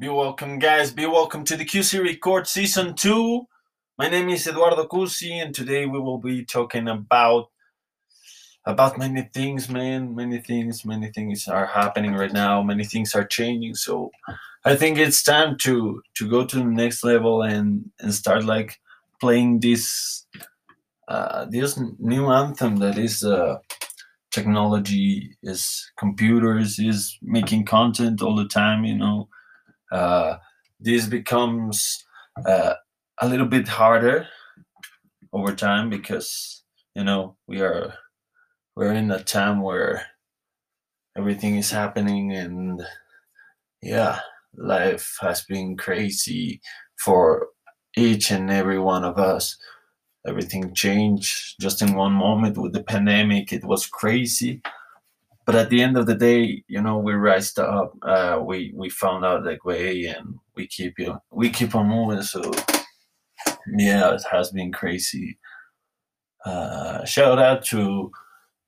Be welcome, guys. Be welcome to the QC Record Season 2. My name is Eduardo Cusi, and today we will be talking about about many things, man. Many things, many things are happening right now. Many things are changing. So I think it's time to to go to the next level and and start like playing this uh, this new anthem that is uh, technology, is computers, is making content all the time. You know, uh, this becomes uh, a little bit harder over time because you know we are we're in a time where everything is happening and yeah life has been crazy for each and every one of us. Everything changed just in one moment with the pandemic. It was crazy but at the end of the day you know we rised up uh, we we found out like way and we keep you we keep on moving. So yeah it has been crazy. Uh, shout out to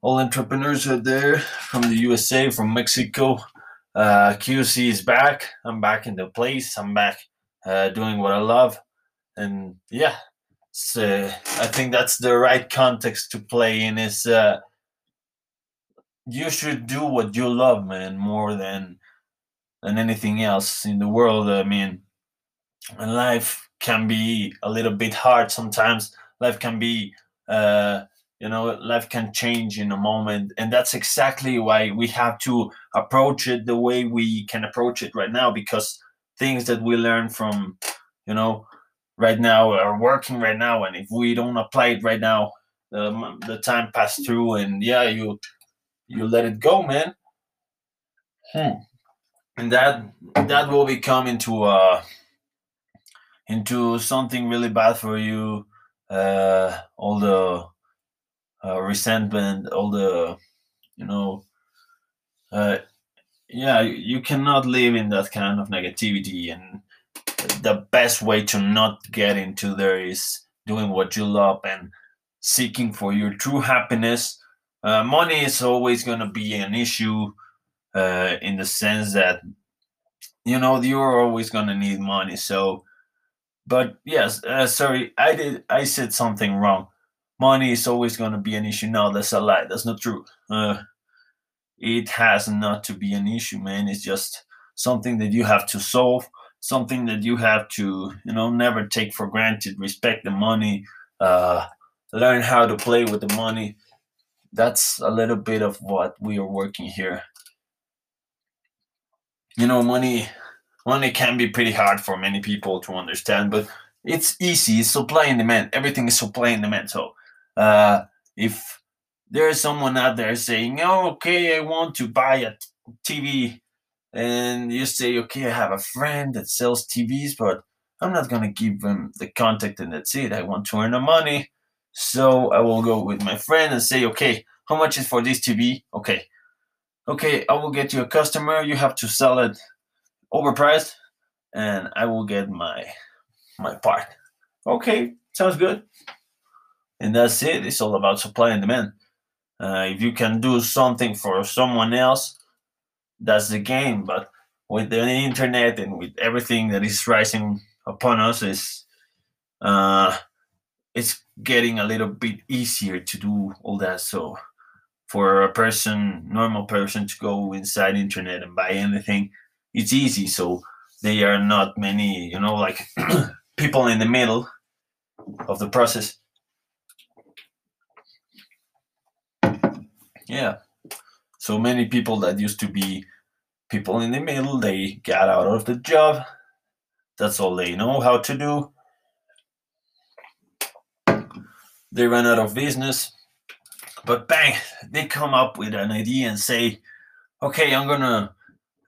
all entrepreneurs out there from the usa from mexico. Uh, qc is back. I'm back in the place. I'm back uh, doing what i love. And yeah so I think that's the right context to play in. Is uh, you should do what you love, man, more than than anything else in the world. I mean, life can be a little bit hard sometimes. Life can be, uh, you know, life can change in a moment, and that's exactly why we have to approach it the way we can approach it right now. Because things that we learn from, you know, right now are working right now and if we don't apply it right now um, the time passed through and yeah you you let it go man hmm. and that that will become into uh into something really bad for you uh all the uh, resentment all the you know uh yeah you cannot live in that kind of negativity and the best way to not get into there is doing what you love and seeking for your true happiness. Uh, money is always going to be an issue uh, in the sense that you know you're always going to need money. So, but yes, uh, sorry, I did I said something wrong. Money is always going to be an issue. No, that's a lie. That's not true. Uh, it has not to be an issue, man. It's just something that you have to solve something that you have to you know never take for granted respect the money uh, learn how to play with the money that's a little bit of what we are working here. You know money money can be pretty hard for many people to understand but it's easy. It's supply and demand. Everything is supply and demand. So uh, if there is someone out there saying oh, okay i want to buy a tv and you say, okay, I have a friend that sells TVs, but I'm not gonna give them the contact and that's it. I want to earn the money, so I will go with my friend and say, okay, how much is for this TV? Okay, okay, I will get you a customer. You have to sell it overpriced, and I will get my my part. Okay, sounds good. And that's it. It's all about supply and demand. Uh, if you can do something for someone else that's the game. But with the internet and with everything that is rising upon us, is uh, it's getting a little bit easier to do all that. So for a person, normal person, to go inside internet and buy anything, it's easy. So they are not many, you know, like people in the middle of the process. Yeah. So many people that used to be people in the middle, they got out of the job. That's all they know how to do. They run out of business. But bang, they come up with an idea and say, okay, I'm gonna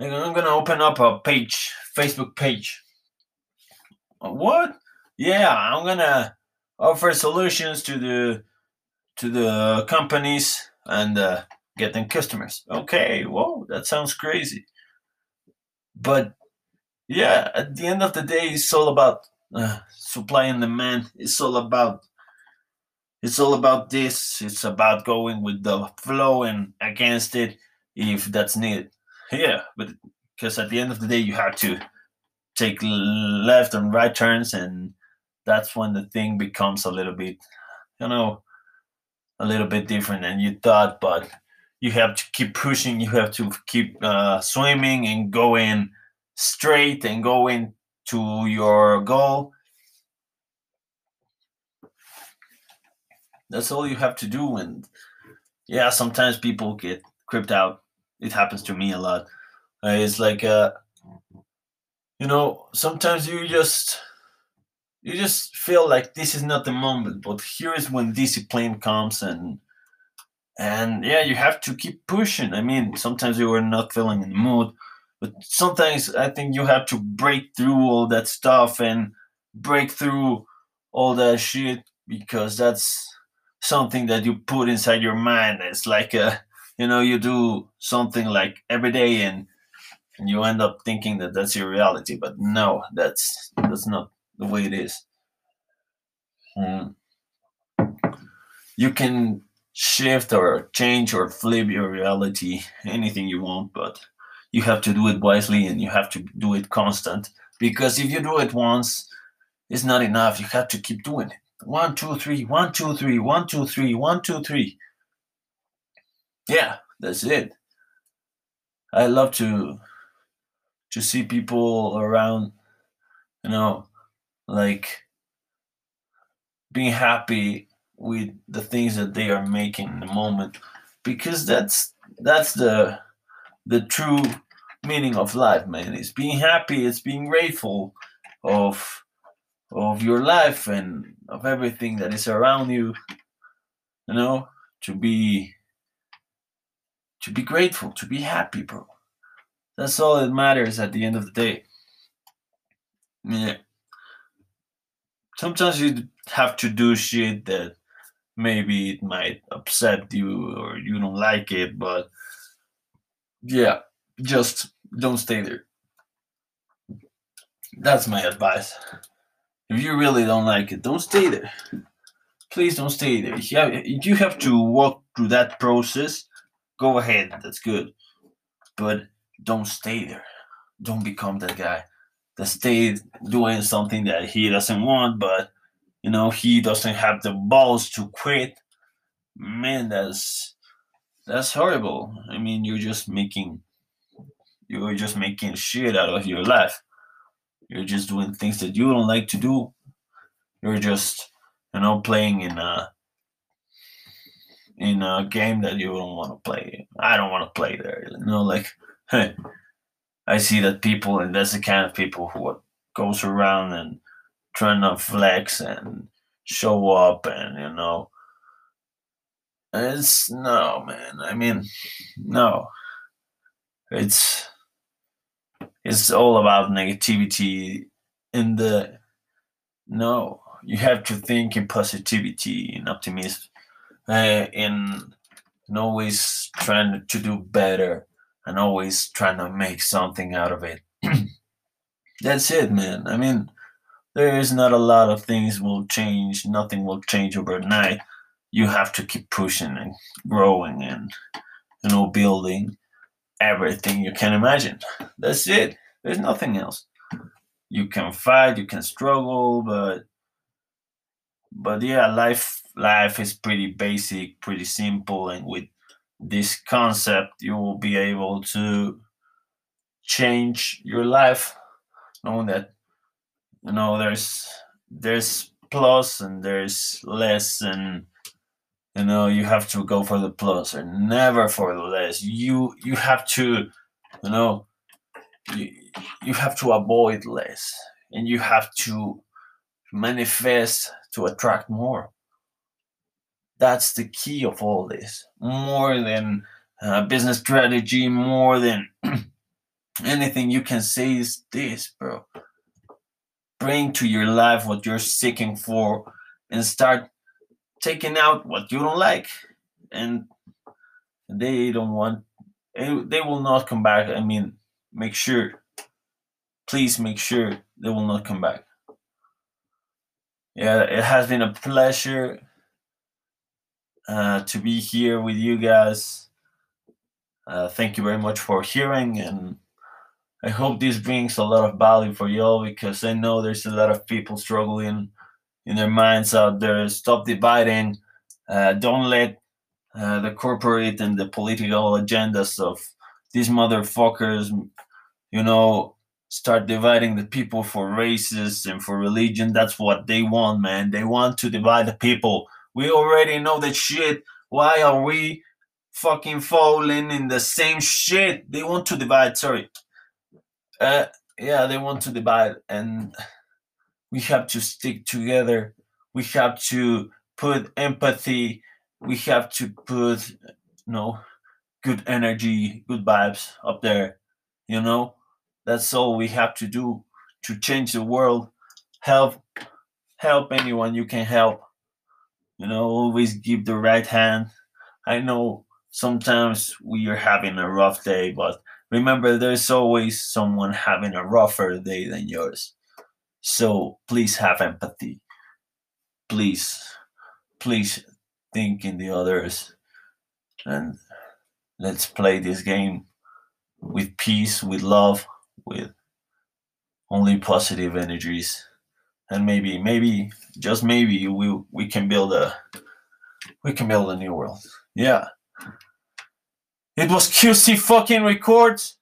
I'm gonna open up a page, Facebook page. What? Yeah, I'm gonna offer solutions to the to the companies and uh, get them customers. Okay, whoa, that sounds crazy. But yeah, at the end of the day, it's all about uh, supply and demand. It's all about it's all about this. It's about going with the flow and against it if that's needed. Yeah, but because at the end of the day, you have to take left and right turns and that's when the thing becomes a little bit you know a little bit different than you thought but you have to keep pushing you have to keep uh, swimming and going straight and going to your goal that's all you have to do and yeah sometimes people get creeped out. It happens to me a lot. Uh, it's like uh you know sometimes you just you just feel like this is not the moment but here is when discipline comes and and yeah you have to keep pushing. I mean sometimes you are not feeling in the mood but sometimes i think you have to break through all that stuff and break through all that shit because that's something that you put inside your mind. It's like a you know you do something like every day and and you end up thinking that that's your reality but no that's that's not the way it is. Hmm. you can shift or change or flip your reality anything you want but you have to do it wisely and you have to do it constant because if you do it once it's not enough. You have to keep doing it one two three one two three one two three one two three. Yeah that's it. I love to to see people around, you know, like being happy with the things that they are making in the moment because that's that's the the true meaning of life man. It's being happy it's being grateful of of your life and of everything that is around you you know to be to be grateful to be happy bro that's all that matters at the end of the day. Yeah. Sometimes you have to do shit that maybe it might upset you or you don't like it, but yeah, just don't stay there. That's my advice. If you really don't like it, don't stay there. Please don't stay there. If you have, if you have to walk through that process, go ahead. That's good. But don't stay there. Don't become that guy that stays doing something that he doesn't want, but you know he doesn't have the balls to quit. Man, that's that's horrible. I mean, you're just making you're just making shit out of your life. You're just doing things that you don't like to do. You're just you know playing in a in a game that you don't want to play. I don't want to play there. You know, like hey, I see that people, and that's the kind of people who goes around and trying to flex and show up, and you know, it's no man. I mean, no, it's it's all about negativity. In the no, you have to think in positivity and optimism, uh, and, and always trying to do better and always trying to make something out of it. That's it, man. I mean, there is not a lot of things will change. Nothing will change overnight. You have to keep pushing and growing and you know building everything you can imagine. That's it. There's nothing else. You can fight, you can struggle, but but yeah, life life is pretty basic, pretty simple, and with this concept, you will be able to change your life, knowing that you know there's there's plus and there's less, and you know you have to go for the plus and never for the less. You you have to, you know, you, you have to avoid less, and you have to manifest to attract more. That's the key of all this. More than uh, business strategy more than anything you can say is this bro. Bring to your life what you're seeking for and start taking out what you don't like and they don't want they will not come back i mean make sure please make sure they will not come back yeah it has been a pleasure uh, to be here with you guys. Uh, thank you very much for hearing and I hope this brings a lot of value for y'all because I know there's a lot of people struggling in their minds out there. Stop dividing. Uh, don't let uh, the corporate and the political agendas of these motherfuckers, you know, start dividing the people for races and for religion. That's what they want, man. They want to divide the people. We already know that shit. Why are we fucking falling in the same shit? They want to divide, sorry. Uh, yeah, they want to divide, and we have to stick together. We have to put empathy. We have to put, you know, good energy, good vibes up there. You know, that's all we have to do to change the world. Help, help anyone you can help. You know, always give the right hand. I know sometimes we are having a rough day, but remember, there's always someone having a rougher day than yours. So please have empathy. Please, please think in the others. And let's play this game with peace, with love, with only positive energies. And maybe, maybe, just maybe we we can build a we can build a new world. Yeah. It was QC fucking records.